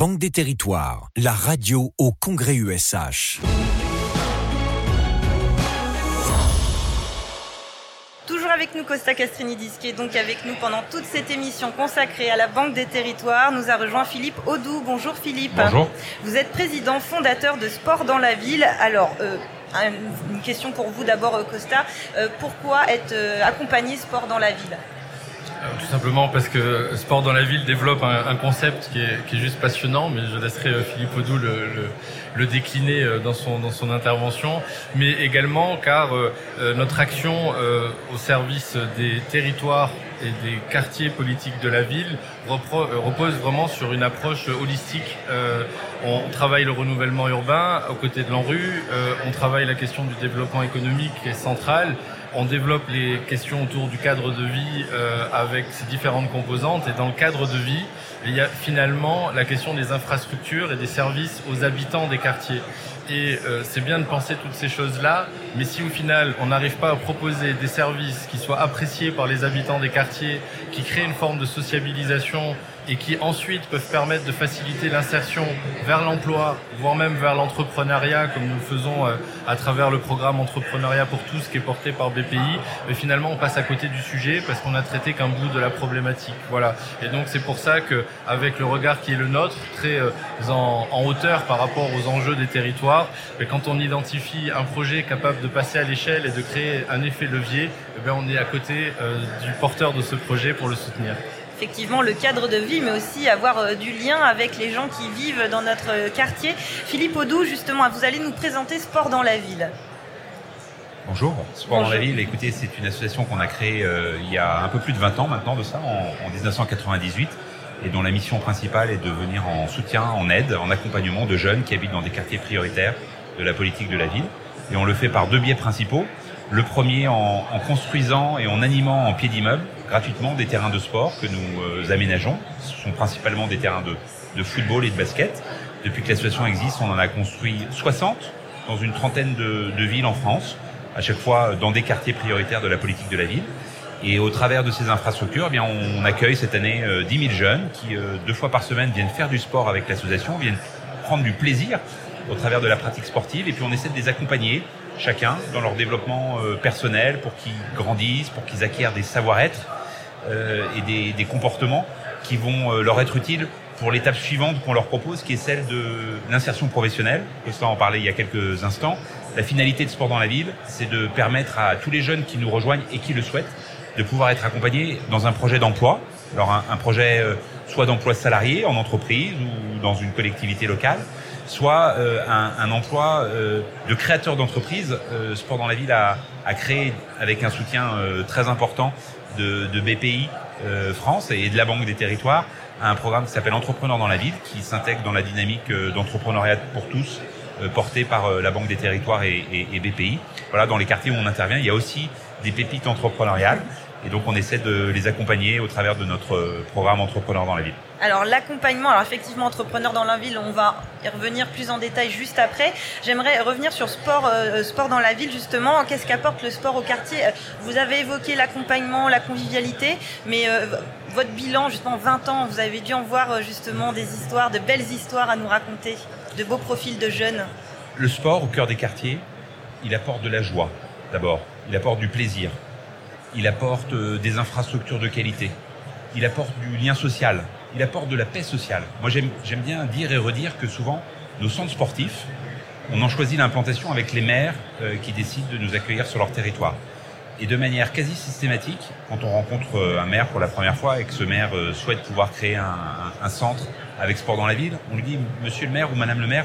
Banque des Territoires, la radio au Congrès USH. Toujours avec nous Costa Castrinidis qui est donc avec nous pendant toute cette émission consacrée à la Banque des Territoires. Nous a rejoint Philippe Audou. Bonjour Philippe. Bonjour. Vous êtes président fondateur de Sport dans la ville. Alors, euh, une question pour vous d'abord euh, Costa. Euh, pourquoi être euh, accompagné Sport dans la ville? Tout simplement parce que Sport dans la ville développe un, un concept qui est, qui est juste passionnant, mais je laisserai euh, Philippe Audou le, le, le décliner euh, dans son, dans son intervention, mais également car euh, euh, notre action euh, au service des territoires et des quartiers politiques de la ville euh, repose vraiment sur une approche holistique. Euh, on travaille le renouvellement urbain aux côtés de l'ANRU, euh, on travaille la question du développement économique qui est centrale, on développe les questions autour du cadre de vie euh, avec ses différentes composantes et dans le cadre de vie, il y a finalement la question des infrastructures et des services aux habitants des quartiers. Et euh, c'est bien de penser toutes ces choses-là, mais si au final on n'arrive pas à proposer des services qui soient appréciés par les habitants des quartiers, qui créent une forme de sociabilisation et qui ensuite peuvent permettre de faciliter l'insertion vers l'emploi, voire même vers l'entrepreneuriat, comme nous le faisons euh, à travers le programme Entrepreneuriat pour tous qui est porté par BPI, mais finalement on passe à côté du sujet parce qu'on a traité qu'un bout de la problématique. Voilà. Et donc c'est pour ça que avec le regard qui est le nôtre, très euh, en, en hauteur par rapport aux enjeux des territoires, et quand on identifie un projet capable de passer à l'échelle et de créer un effet levier, eh bien on est à côté euh, du porteur de ce projet pour le soutenir effectivement le cadre de vie, mais aussi avoir euh, du lien avec les gens qui vivent dans notre euh, quartier. Philippe Audou, justement, vous allez nous présenter Sport dans la ville. Bonjour, Sport dans la ville. Écoutez, c'est une association qu'on a créée euh, il y a un peu plus de 20 ans maintenant de ça, en, en 1998, et dont la mission principale est de venir en soutien, en aide, en accompagnement de jeunes qui habitent dans des quartiers prioritaires de la politique de la ville. Et on le fait par deux biais principaux. Le premier en, en construisant et en animant en pied d'immeuble gratuitement des terrains de sport que nous euh, aménageons. Ce sont principalement des terrains de, de football et de basket. Depuis que l'association existe, on en a construit 60 dans une trentaine de, de villes en France, à chaque fois dans des quartiers prioritaires de la politique de la ville. Et au travers de ces infrastructures, eh bien, on accueille cette année euh, 10 000 jeunes qui, euh, deux fois par semaine, viennent faire du sport avec l'association, viennent prendre du plaisir au travers de la pratique sportive, et puis on essaie de les accompagner, chacun, dans leur développement euh, personnel, pour qu'ils grandissent, pour qu'ils acquièrent des savoir-être euh, et des, des comportements qui vont euh, leur être utiles pour l'étape suivante qu'on leur propose, qui est celle de l'insertion professionnelle. Costa en parlait il y a quelques instants. La finalité de Sport dans la ville, c'est de permettre à tous les jeunes qui nous rejoignent et qui le souhaitent de pouvoir être accompagnés dans un projet d'emploi. Alors un, un projet euh, soit d'emploi salarié en entreprise ou dans une collectivité locale, soit euh, un, un emploi euh, de créateur d'entreprise. Euh, Sport dans la ville a, a créé, avec un soutien euh, très important de, BPI euh, France et de la Banque des Territoires, un programme qui s'appelle Entrepreneurs dans la ville, qui s'intègre dans la dynamique euh, d'entrepreneuriat pour tous, euh, portée par la Banque des Territoires et, et, et BPI. Voilà, dans les quartiers où on intervient, il y a aussi des pépites entrepreneuriales. Et donc, on essaie de les accompagner au travers de notre euh, programme Entrepreneurs dans la ville. Alors l'accompagnement, alors effectivement entrepreneur dans la ville, on va y revenir plus en détail juste après. J'aimerais revenir sur sport, euh, sport dans la ville justement. Qu'est-ce qu'apporte le sport au quartier? Euh, Vous avez évoqué l'accompagnement, la convivialité, mais euh, votre bilan, justement 20 ans, vous avez dû en voir justement des histoires, de belles histoires à nous raconter, de beaux profils de jeunes. Le sport au cœur des quartiers, il apporte de la joie, d'abord. Il apporte du plaisir. Il apporte euh, des infrastructures de qualité. Il apporte du lien social. Il apporte de la paix sociale. Moi, j'aime j'aime bien dire et redire que souvent, nos centres sportifs, on en choisit l'implantation avec les maires euh, qui décident de nous accueillir sur leur territoire. Et de manière quasi systématique, quand on rencontre euh, un maire pour la première fois et que ce maire euh, souhaite pouvoir créer un, un- un centre avec sport dans la ville, on lui dit, monsieur le maire ou madame le maire,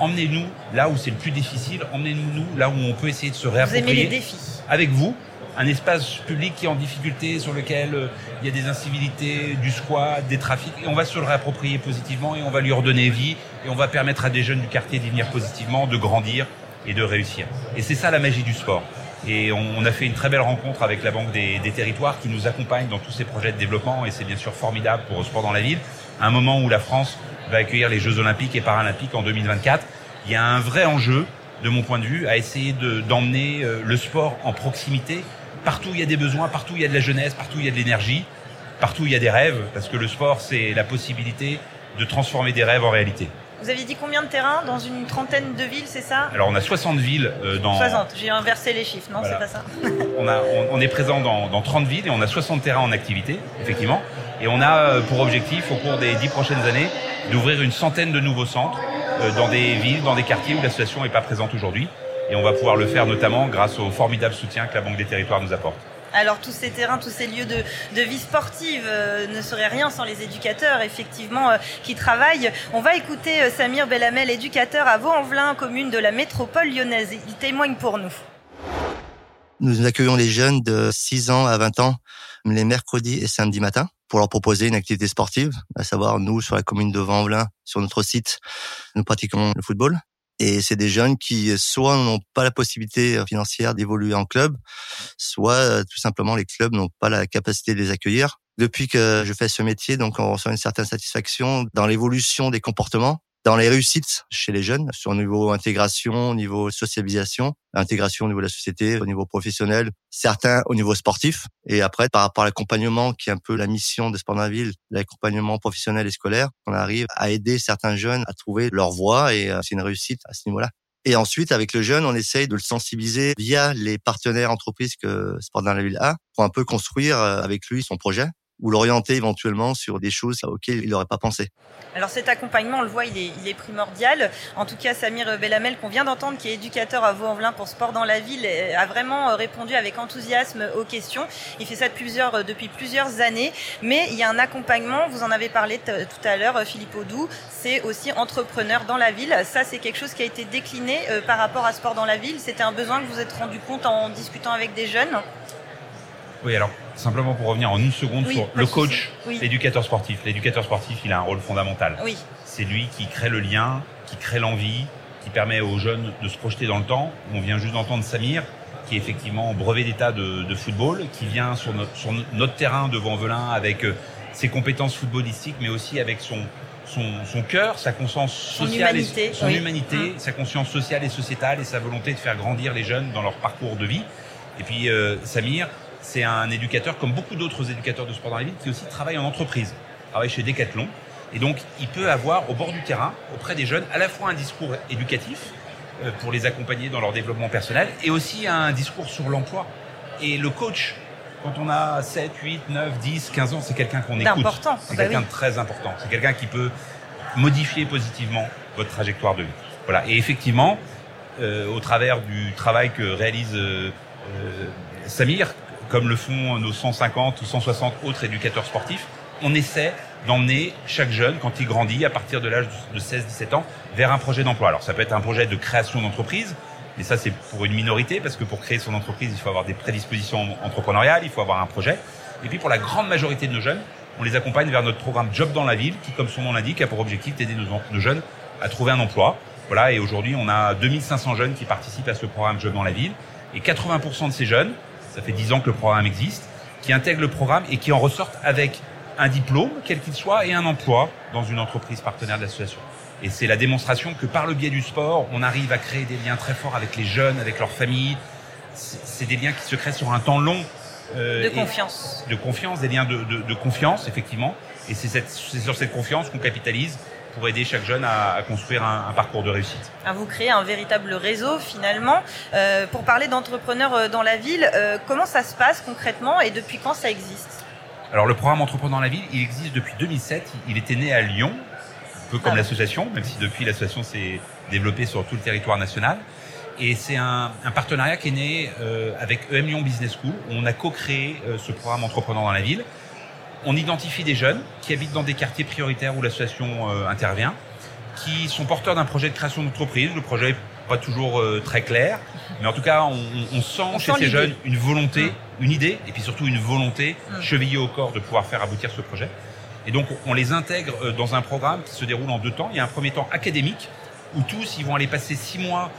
emmenez-nous là où c'est le plus difficile, emmenez-nous nous là où on peut essayer de se Vous aimez les réapproprier défis. avec vous un espace public qui est en difficulté, sur lequel euh, il y a des incivilités, du squat, des trafics, et on va se le réapproprier positivement et on va lui redonner vie et on va permettre à des jeunes du quartier d'y venir positivement, de grandir et de réussir. Et c'est ça la magie du sport. Et on, a fait une très belle rencontre avec la Banque des, Territoires qui nous accompagne dans tous ces projets de développement et c'est bien sûr formidable pour le sport dans la ville. À un moment où la France va accueillir les Jeux Olympiques et Paralympiques en 2024, il y a un vrai enjeu, de mon point de vue, à essayer de- d'emmener euh, le sport en proximité Partout il y a des besoins, partout il y a de la jeunesse, partout il y a de l'énergie, partout il y a des rêves, parce que le sport c'est la possibilité de transformer des rêves en réalité. Vous aviez dit combien de terrains dans une trentaine de villes, c'est ça? Alors on a 60 villes euh, dans... 60, j'ai inversé les chiffres, non Voilà. c'est pas ça? On, a, on, on est présent dans, dans 30 villes et on a 60 terrains en activité, effectivement. Et on a euh, pour objectif, au cours des 10 prochaines années, d'ouvrir une centaine de nouveaux centres euh, dans des villes, dans des quartiers où l'association n'est pas présente aujourd'hui. Et on va pouvoir le faire notamment grâce au formidable soutien que la Banque des Territoires nous apporte. Alors tous ces terrains, tous ces lieux de, de vie sportive euh, ne seraient rien sans les éducateurs, effectivement, euh, qui travaillent. On va écouter euh, Samir Belhamel, éducateur à Vaux-en-Velin, commune de la métropole lyonnaise. Il témoigne pour nous. Nous accueillons les jeunes de 6 ans à 20 ans les mercredis et samedis matins pour leur proposer une activité sportive, à savoir nous sur la commune de Vaux-en-Velin, sur notre site, nous pratiquons le football. Et c'est des jeunes qui soit n'ont pas la possibilité financière d'évoluer en club, soit euh, tout simplement les clubs n'ont pas la capacité de les accueillir. Depuis que je fais ce métier, donc on ressent une certaine satisfaction dans l'évolution des comportements, dans les réussites chez les jeunes, sur le niveau intégration, au niveau socialisation, intégration au niveau de la société, au niveau professionnel, certains au niveau sportif. Et après, par rapport à l'accompagnement, qui est un peu la mission de Sport ville, l'accompagnement professionnel et scolaire, on arrive à aider certains jeunes à trouver leur voie et euh, c'est une réussite à ce niveau-là. Et ensuite, avec le jeune, on essaye de le sensibiliser via les partenaires entreprises que Sport dans la ville a pour un peu construire euh, avec lui son projet ou l'orienter éventuellement sur des choses auxquelles il n'aurait pas pensé. Alors cet accompagnement, on le voit, il est, il est primordial. En tout cas, Samir Belhamel, qu'on vient d'entendre, qui est éducateur à Vaux-en-Velin pour Sport dans la ville, euh, a vraiment répondu avec enthousiasme aux questions. Il fait ça depuis plusieurs, euh, depuis plusieurs années. Mais il y a un accompagnement, vous en avez parlé tout à l'heure, euh, Philippe Audou, c'est aussi entrepreneur dans la ville. Ça, c'est quelque chose qui a été décliné euh, par rapport à Sport dans la ville. C'était un besoin que vous vous êtes rendu compte en discutant avec des jeunes? Oui, alors simplement pour revenir en une seconde Oui, sur le coach. Oui. l'éducateur sportif. L'éducateur sportif, il a un rôle fondamental. Oui, C'est lui qui crée le lien, qui crée l'envie, qui permet aux jeunes de se projeter dans le temps. On vient juste d'entendre Samir, qui est effectivement brevet d'état de, de football, qui vient sur notre, sur notre terrain devant Velin avec euh, ses compétences footballistiques, mais aussi avec son, son, son cœur, sa conscience Son sociale, humanité, et, son oui. humanité, sa conscience sociale et sociétale et sa volonté de faire grandir les jeunes dans leur parcours de vie. Et puis euh, Samir, c'est un éducateur comme beaucoup d'autres éducateurs de sport dans la ville qui aussi travaille en entreprise, travaille chez Decathlon. Et donc, il peut avoir au bord du terrain, auprès des jeunes, à la fois un discours éducatif euh, pour les accompagner dans leur développement personnel et aussi un discours sur l'emploi. Et le coach, quand on a 7, 8, 9, 10, 15 ans, c'est quelqu'un qu'on écoute. C'est bah quelqu'un de très important. C'est quelqu'un qui peut modifier positivement votre trajectoire de vie. Voilà. Et effectivement, euh, au travers du travail que réalise euh, euh, Samir, comme le font nos 150 ou 160 autres éducateurs sportifs, on essaie d'emmener chaque jeune, quand il grandit, à partir de l'âge de 16-17 ans, vers un projet d'emploi. Alors ça peut être un projet de création d'entreprise, mais ça c'est pour une minorité, parce que pour créer son entreprise, il faut avoir des prédispositions entrepreneuriales, il faut avoir un projet. Et puis pour la grande majorité de nos jeunes, on les accompagne vers notre programme Job dans la ville, qui, comme son nom l'indique, a pour objectif d'aider nos, nos jeunes à trouver un emploi. Voilà, et aujourd'hui, on a 2500 jeunes qui participent à ce programme Job dans la ville. Et 80% de ces jeunes, ça fait 10 ans que le programme existe, qui intègrent le programme et qui en ressortent avec un diplôme, quel qu'il soit, et un emploi dans une entreprise partenaire de l'association. Et c'est la démonstration que par le biais du sport, on arrive à créer des liens très forts avec les jeunes, avec leurs familles. C'est des liens qui se créent sur un temps long. euh, de confiance. de confiance, des liens de, de- de confiance, effectivement. Et c'est sur cette confiance qu'on capitalise pour aider chaque jeune à, à construire un, un parcours de réussite. à vous créer un véritable réseau finalement. Euh, pour parler d'entrepreneurs euh, dans la ville, euh, comment ça se passe concrètement et depuis quand ça existe? Alors le programme Entrepreneur dans la ville, il existe depuis 2007. Il était né à Lyon, un peu comme Ah. l'association, même si depuis l'association s'est développée sur tout le territoire national. Et c'est un, un partenariat qui est né euh, avec EM Lyon Business School. Où on a co-créé ce programme Entrepreneur dans la ville. On identifie des jeunes qui habitent dans des quartiers prioritaires où l'association euh, intervient, qui sont porteurs d'un projet de création d'entreprise. Le projet n'est pas toujours euh, très clair, mais en tout cas, on, on- on sent On chez sent ces jeunes une volonté, Mm. une idée, et puis surtout une volonté Mm. chevillée au corps de pouvoir faire aboutir ce projet. Et donc, on les intègre euh, dans un programme qui se déroule en deux temps. Il y a un premier temps académique, où tous, ils vont aller passer six mois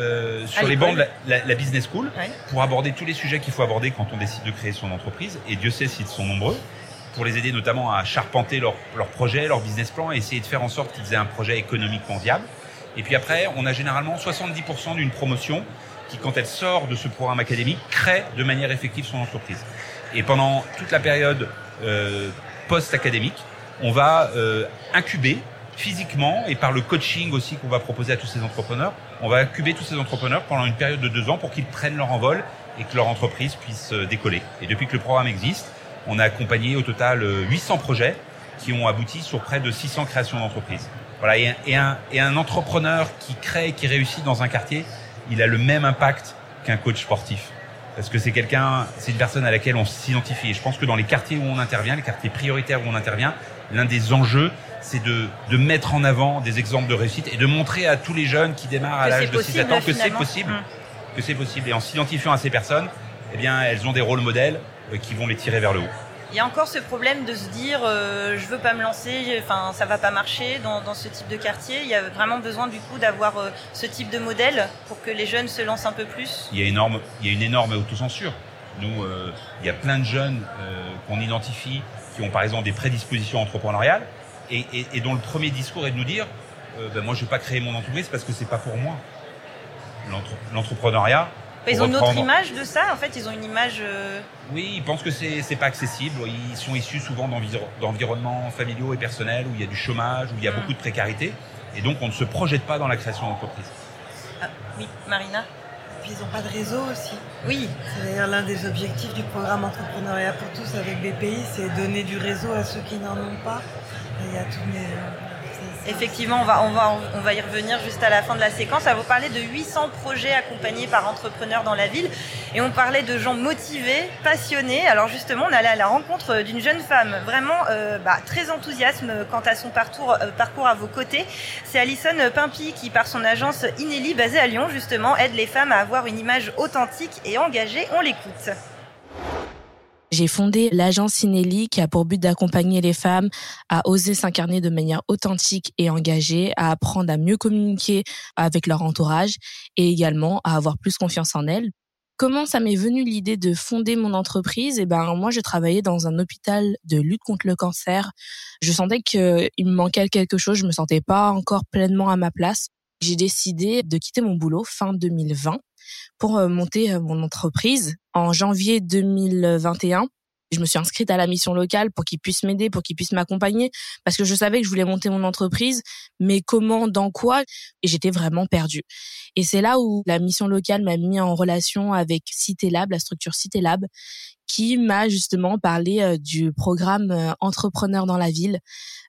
euh, sur les bancs de la, la- la business school Ouais. pour aborder tous les sujets qu'il faut aborder quand on décide de créer son entreprise. Et Dieu sait s'ils sont nombreux pour les aider notamment à charpenter leur, leur projet, leur business plan et essayer de faire en sorte qu'ils aient un projet économiquement viable. Et puis après, on a généralement 70% d'une promotion qui, quand elle sort de ce programme académique, crée de manière effective son entreprise. Et pendant toute la période euh, post-académique, on va incuber physiquement et par le coaching aussi qu'on va proposer à tous ces entrepreneurs, on va incuber tous ces entrepreneurs pendant une période de deux ans pour qu'ils prennent leur envol et que leur entreprise puisse décoller. Et depuis que le programme existe, on a accompagné au total 800 projets qui ont abouti sur près de 600 créations d'entreprises. Voilà, et un, et un entrepreneur qui crée, qui réussit dans un quartier, il a le même impact qu'un coach sportif. Parce que c'est quelqu'un, c'est une personne à laquelle on s'identifie. Et je pense que dans les quartiers où on intervient, les quartiers prioritaires où on intervient, l'un des enjeux, c'est de, de mettre en avant des exemples de réussite et de montrer à tous les jeunes qui démarrent à l'âge de 6 ans que c'est possible. Hum. Que c'est possible. Et en s'identifiant à ces personnes, eh bien, elles ont des rôles modèles euh, qui vont les tirer vers le haut. Il y a encore ce problème de se dire euh, je veux pas me lancer, enfin ça va pas marcher dans, dans, ce type de quartier. Il y a vraiment besoin du coup d'avoir euh, ce type de modèle pour que les jeunes se lancent un peu plus. Il y a, énorme, il y a une énorme autocensure. Nous, euh, il y a plein de jeunes euh, qu'on identifie qui ont par exemple des prédispositions entrepreneuriales et, et, et, dont le premier discours est de nous dire ben moi je vais pas créer mon entreprise parce que c'est pas pour moi. L'entrepreneuriat, ils ont une autre image de ça, en fait, ils ont une image. Euh, oui, ils pensent que c'est pas accessible. Ils sont issus souvent d'environnements familiaux et personnels où il y a du chômage, où il y a mm. beaucoup de précarité, et donc on ne se projette pas dans la création d'entreprise. Ah, oui, Marina? Puis ils n'ont pas de réseau aussi. Oui. C'est d'ailleurs l'un des objectifs du programme Entrepreneuriat pour tous avec BPI, c'est donner du réseau à ceux qui n'en ont pas. il y a tous mes Effectivement, on va, on, va, on va y revenir juste à la fin de la séquence. À vous parler de 800 projets accompagnés par entrepreneurs dans la ville. Et on parlait de gens motivés, passionnés. Alors justement, on allait à la rencontre d'une jeune femme vraiment euh, bah, très enthousiaste quant à son parcours, euh, parcours à vos côtés. C'est Alison Pimpi qui, par son agence Inelli, basée à Lyon, justement, aide les femmes à avoir une image authentique et engagée. On l'écoute. J'ai fondé l'agence Sinelli qui a pour but d'accompagner les femmes à oser s'incarner de manière authentique et engagée, à apprendre à mieux communiquer avec leur entourage et également à avoir plus confiance en elles. Comment ça m'est venu l'idée de fonder mon entreprise? Eh ben moi je travaillais dans un hôpital de lutte contre le cancer. Je sentais qu'il me manquait quelque chose, je me sentais pas encore pleinement à ma place. J'ai décidé de quitter mon boulot fin 2020 pour euh, monter euh, mon entreprise en janvier 2021 je me suis inscrite à la mission locale pour qu'ils puissent m'aider, pour qu'ils puissent m'accompagner, parce que je savais que je voulais monter mon entreprise, mais comment, dans quoi Et j'étais vraiment perdue. Et c'est là où la mission locale m'a mis en relation avec CitéLab, la structure CitéLab, qui m'a justement parlé euh, du programme Entrepreneur dans la ville,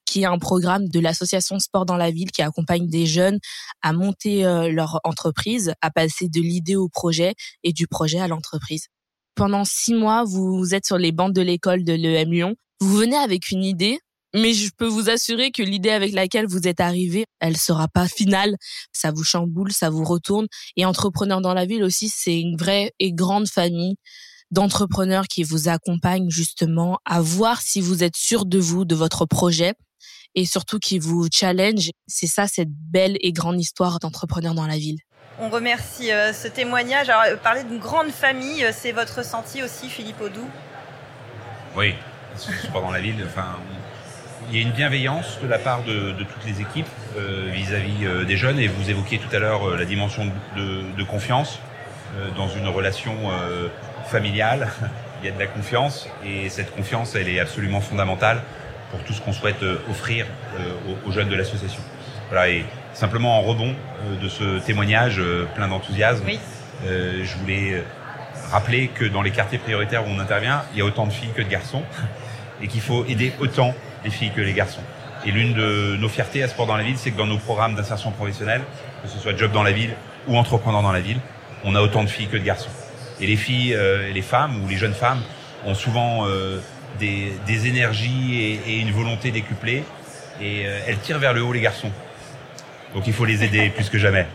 qui est un programme de l'association Sport dans la ville qui accompagne des jeunes à monter euh, leur entreprise, à passer de l'idée au projet et du projet à l'entreprise. Pendant six mois, vous êtes sur les bandes de l'école de l'EM Lyon. Vous venez avec une idée, mais je peux vous assurer que l'idée avec laquelle vous êtes arrivé, elle sera pas finale. Ça vous chamboule, ça vous retourne. Et entrepreneur dans la ville aussi, c'est une vraie et grande famille d'entrepreneurs qui vous accompagnent justement à voir si vous êtes sûr de vous, de votre projet et surtout qui vous challenge. C'est ça, cette belle et grande histoire d'entrepreneur dans la ville. On remercie euh, ce témoignage. Alors, euh, parler d'une grande famille, euh, c'est votre ressenti aussi, Philippe Audou Oui, dans la ville. Enfin, il y a une bienveillance de la part de, toutes les équipes vis-à-vis des jeunes. Et vous évoquiez tout à l'heure la dimension de, confiance dans une relation familiale. Il y a de la confiance et cette confiance, elle est absolument fondamentale pour tout ce qu'on souhaite offrir aux, jeunes de l'association. Voilà, simplement en rebond euh, de ce témoignage plein d'enthousiasme, je voulais rappeler que dans les quartiers prioritaires où on intervient, il y a autant de filles que de garçons et qu'il faut aider autant les filles que les garçons. Et l'une de nos fiertés à Sport dans la ville, c'est que dans nos programmes d'insertion professionnelle, que ce soit Job dans la ville ou Entrepreneur dans la ville, on a autant de filles que de garçons. Et les filles, et les femmes ou les jeunes femmes ont souvent des, énergies et, une volonté décuplée. Et euh, elles tirent vers le haut les garçons. Donc il faut les aider plus que jamais.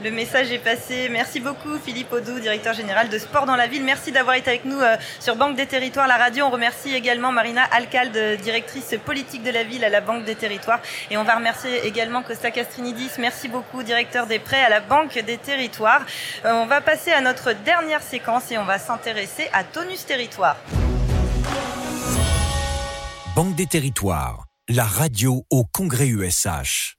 Le message est passé. Merci beaucoup Philippe Audou, directeur général de Sport dans la ville. Merci d'avoir été avec nous euh, sur Banque des Territoires, la radio. On remercie également Marina Alcalde, directrice politique de la ville à la Banque des Territoires. Et on va remercier également Costa Castrinidis. Merci beaucoup, directeur des prêts à la Banque des Territoires. Euh, on va passer à notre dernière séquence et on va s'intéresser à Tonus Territoire. Banque des territoires, la radio au Congrès USH.